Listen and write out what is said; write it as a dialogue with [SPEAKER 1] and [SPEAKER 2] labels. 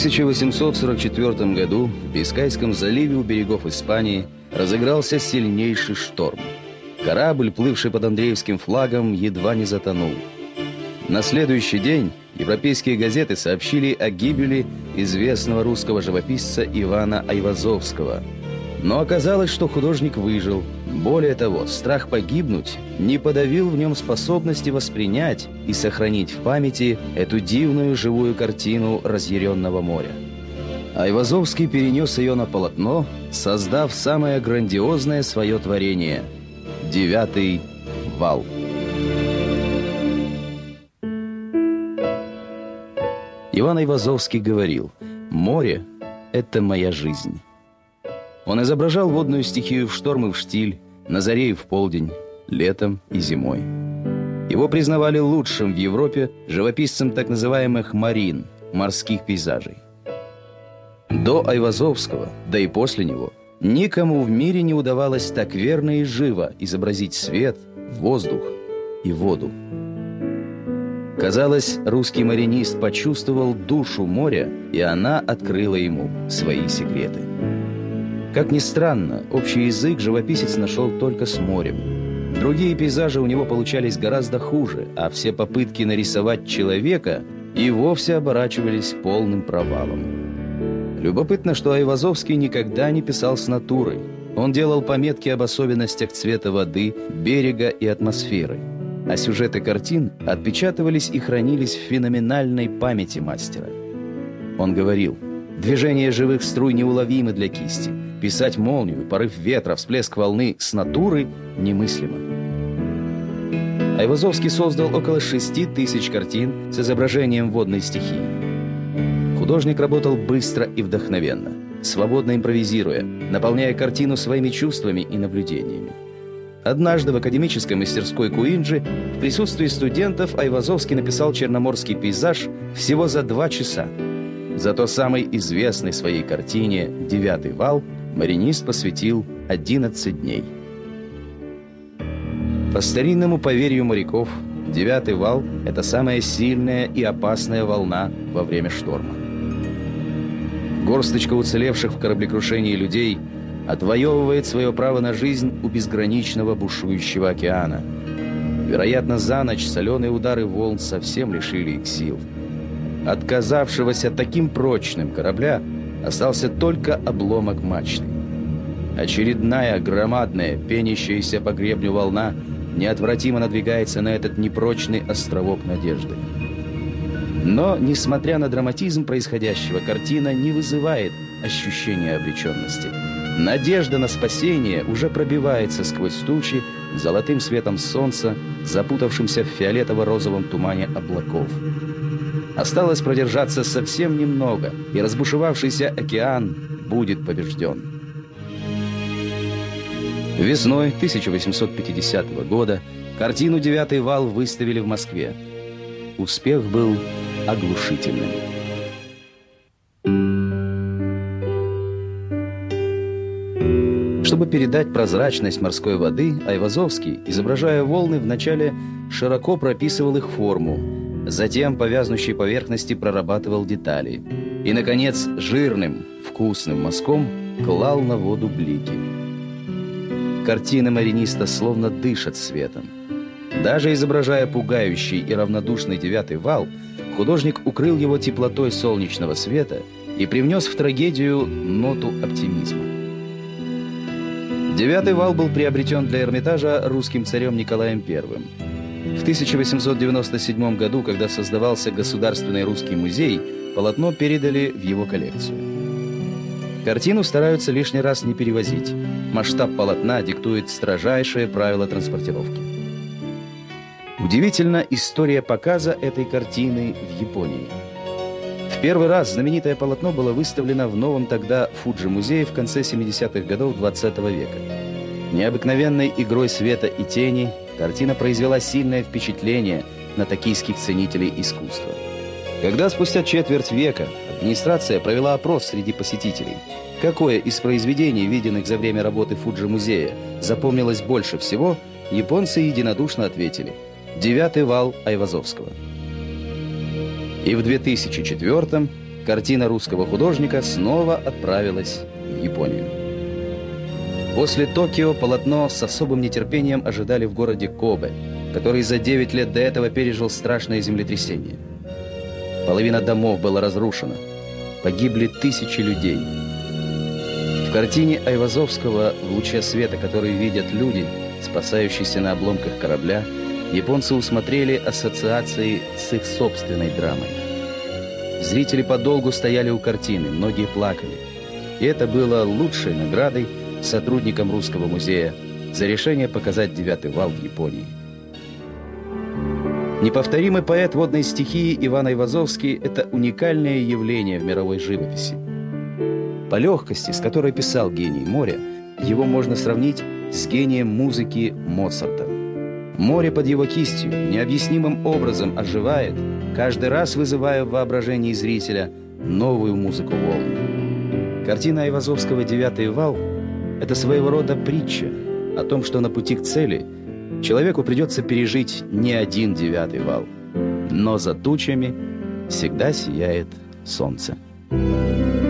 [SPEAKER 1] 1844 году в Бискайском заливе у берегов Испании разыгрался сильнейший шторм. Корабль, плывший под Андреевским флагом, едва не затонул. На следующий день европейские газеты сообщили о гибели известного русского живописца Ивана Айвазовского. Но оказалось, что художник выжил. Более того, страх погибнуть не подавил в нем способности воспринять и сохранить в памяти эту дивную живую картину разъяренного моря. Айвазовский перенес ее на полотно, создав самое грандиозное свое творение – «Девятый вал». Иван Айвазовский говорил «Море – это моя жизнь». Он изображал водную стихию в шторм и в штиль, на заре и в полдень, летом и зимой. Его признавали лучшим в Европе живописцем так называемых «марин» – морских пейзажей. До Айвазовского, да и после него, никому в мире не удавалось так верно и живо изобразить свет, воздух и воду. Казалось, русский маринист почувствовал душу моря, и она открыла ему свои секреты. Как ни странно, общий язык живописец нашел только с морем. Другие пейзажи у него получались гораздо хуже, а все попытки нарисовать человека и вовсе оборачивались полным провалом. Любопытно, что Айвазовский никогда не писал с натурой. Он делал пометки об особенностях цвета воды, берега и атмосферы – а сюжеты картин отпечатывались и хранились в феноменальной памяти мастера. Он говорил, движение живых струй неуловимы для кисти, писать молнию, порыв ветра, всплеск волны с натуры немыслимо. Айвазовский создал около шести тысяч картин с изображением водной стихии. Художник работал быстро и вдохновенно, свободно импровизируя, наполняя картину своими чувствами и наблюдениями. Однажды в академической мастерской Куинджи в присутствии студентов Айвазовский написал черноморский пейзаж всего за два часа. Зато самой известной своей картине «Девятый вал» маринист посвятил 11 дней. По старинному поверью моряков, девятый вал – это самая сильная и опасная волна во время шторма. Горсточка уцелевших в кораблекрушении людей – отвоевывает свое право на жизнь у безграничного бушующего океана. Вероятно, за ночь соленые удары волн совсем лишили их сил. Отказавшегося таким прочным корабля остался только обломок мачты. Очередная громадная, пенящаяся по гребню волна неотвратимо надвигается на этот непрочный островок надежды. Но, несмотря на драматизм происходящего, картина не вызывает ощущения обреченности – Надежда на спасение уже пробивается сквозь тучи золотым светом солнца, запутавшимся в фиолетово-розовом тумане облаков. Осталось продержаться совсем немного, и разбушевавшийся океан будет побежден. Весной 1850 года картину «Девятый вал» выставили в Москве. Успех был оглушительным. Чтобы передать прозрачность морской воды, Айвазовский, изображая волны, вначале широко прописывал их форму, затем по вязнущей поверхности прорабатывал детали и, наконец, жирным, вкусным мазком клал на воду блики. Картины мариниста словно дышат светом. Даже изображая пугающий и равнодушный девятый вал, художник укрыл его теплотой солнечного света и привнес в трагедию ноту оптимизма. Девятый вал был приобретен для Эрмитажа русским царем Николаем I. В 1897 году, когда создавался Государственный русский музей, полотно передали в его коллекцию. Картину стараются лишний раз не перевозить. Масштаб полотна диктует строжайшие правила транспортировки. Удивительна история показа этой картины в Японии – первый раз знаменитое полотно было выставлено в новом тогда Фуджи-музее в конце 70-х годов 20 -го века. Необыкновенной игрой света и тени картина произвела сильное впечатление на токийских ценителей искусства. Когда спустя четверть века администрация провела опрос среди посетителей, какое из произведений, виденных за время работы Фуджи-музея, запомнилось больше всего, японцы единодушно ответили «Девятый вал Айвазовского». И в 2004-м картина русского художника снова отправилась в Японию. После Токио полотно с особым нетерпением ожидали в городе Кобе, который за 9 лет до этого пережил страшное землетрясение. Половина домов была разрушена. Погибли тысячи людей. В картине Айвазовского «В луче света, который видят люди», спасающиеся на обломках корабля, японцы усмотрели ассоциации с их собственной драмой. Зрители подолгу стояли у картины, многие плакали. И это было лучшей наградой сотрудникам Русского музея за решение показать «Девятый вал» в Японии. Неповторимый поэт водной стихии Иван Айвазовский – это уникальное явление в мировой живописи. По легкости, с которой писал гений моря, его можно сравнить с гением музыки Моцарта. Море под его кистью необъяснимым образом оживает, каждый раз вызывая в воображении зрителя новую музыку волн. Картина Айвазовского «Девятый вал» – это своего рода притча о том, что на пути к цели человеку придется пережить не один девятый вал, но за тучами всегда сияет солнце. Thank you.